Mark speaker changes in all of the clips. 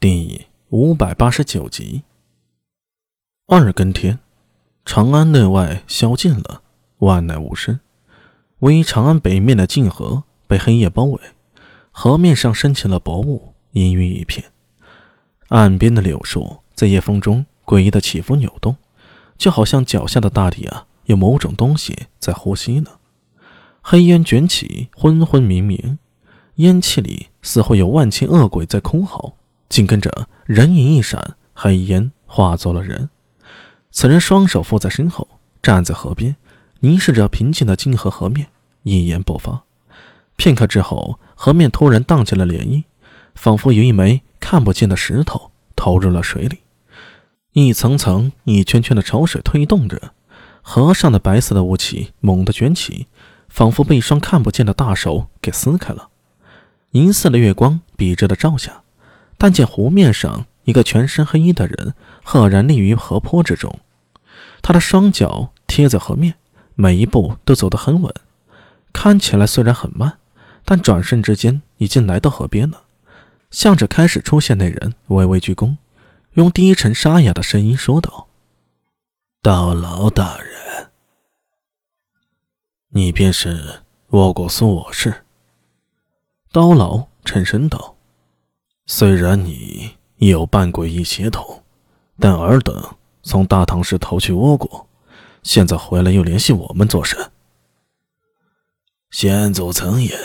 Speaker 1: 第五百八十九集。二更天，长安内外宵禁了，万籁无声。唯长安北面的泾河被黑夜包围，河面上升起了薄雾，阴郁一片。岸边的柳树在夜风中诡异的起伏扭动，就好像脚下的大地啊，有某种东西在呼吸呢。黑烟卷起，昏昏迷迷，烟气里似乎有万千恶鬼在哭嚎。紧跟着，人影一闪，黑烟化作了人。此人双手负在身后，站在河边，凝视着平静的泾河河面，一言不发。片刻之后，河面突然荡起了涟漪，仿佛有一枚看不见的石头投入了水里。一层层、一圈圈的潮水推动着，河上的白色的雾气猛地卷起，仿佛被一双看不见的大手给撕开了。银色的月光笔直的照下。但见湖面上一个全身黑衣的人赫然立于河坡之中，他的双脚贴在河面，每一步都走得很稳，看起来虽然很慢，但转瞬之间已经来到河边了。向着开始出现那人微微鞠躬，用低沉沙哑的声音说道：“
Speaker 2: 刀牢大人，你便是我国苏我氏。”
Speaker 1: 刀牢沉声道。
Speaker 2: 虽然你有半诡异血统，但尔等从大唐时逃去倭国，现在回来又联系我们做甚？先祖曾言，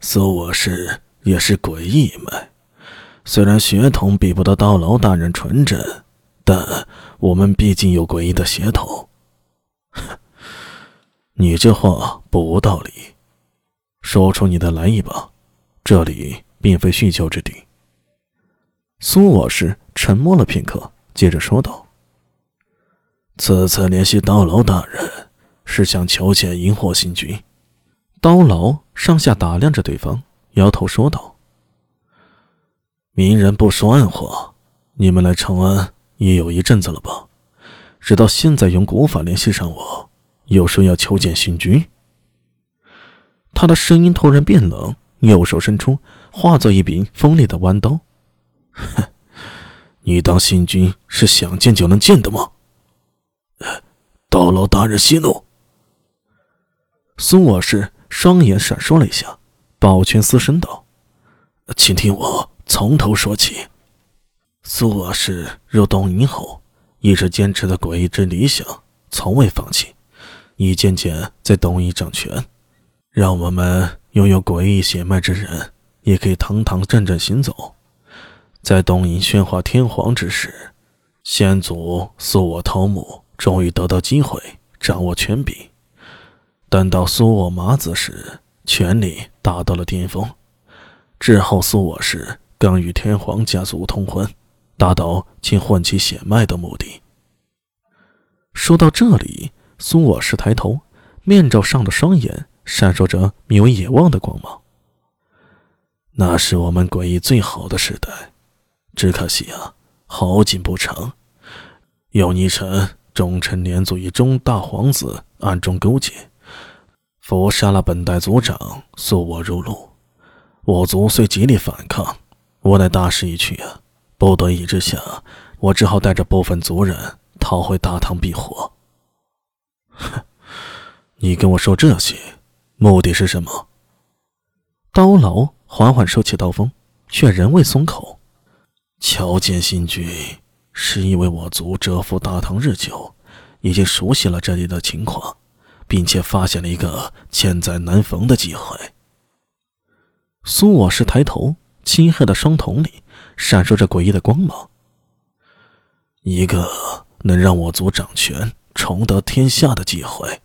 Speaker 2: 苏我氏也是诡异脉，虽然血统比不得刀牢大人纯真，但我们毕竟有诡异的血统。你这话不无道理，说出你的来意吧，这里并非叙旧之地。
Speaker 1: 苏我氏沉默了片刻，接着说道：“
Speaker 2: 此次联系刀牢大人，是想求见荧惑星君。”
Speaker 1: 刀牢上下打量着对方，摇头说道：“
Speaker 2: 明人不说暗话，你们来长安也有一阵子了吧？直到现在用古法联系上我，又说要求见星君。”
Speaker 1: 他的声音突然变冷，右手伸出，化作一柄锋利的弯刀。
Speaker 2: 哼，你当新君是想见就能见的吗？刀牢大人息怒。
Speaker 1: 苏我氏双眼闪烁了一下，抱拳嘶声道：“
Speaker 2: 请听我从头说起。苏我氏入东瀛后，一直坚持的诡异之理想，从未放弃，一件件在东瀛掌权，让我们拥有诡异血脉之人，也可以堂堂正正行走。”在东瀛宣化天皇之时，先祖苏我头目终于得到机会掌握权柄。但到苏我麻子时，权力达到了巅峰。之后，苏我氏更与天皇家族通婚，达到请混其血脉的目的。
Speaker 1: 说到这里，苏我氏抬头，面罩上的双眼闪烁着名为野望的光芒。
Speaker 2: 那是我们诡异最好的时代。只可惜啊，好景不长，有逆臣忠臣连族与中大皇子暗中勾结，伏杀了本代族长，送我入路。我族虽极力反抗，无奈大势已去啊，不得已之下，我只好带着部分族人逃回大唐避祸。哼，你跟我说这些，目的是什么？
Speaker 1: 刀牢缓缓收起刀锋，却仍未松口。
Speaker 2: 乔见新君，是因为我族蛰伏大唐日久，已经熟悉了这里的情况，并且发现了一个千载难逢的机会。
Speaker 1: 苏我氏抬头，漆黑的双瞳里闪烁着诡异的光芒。
Speaker 2: 一个能让我族掌权、重得天下的机会。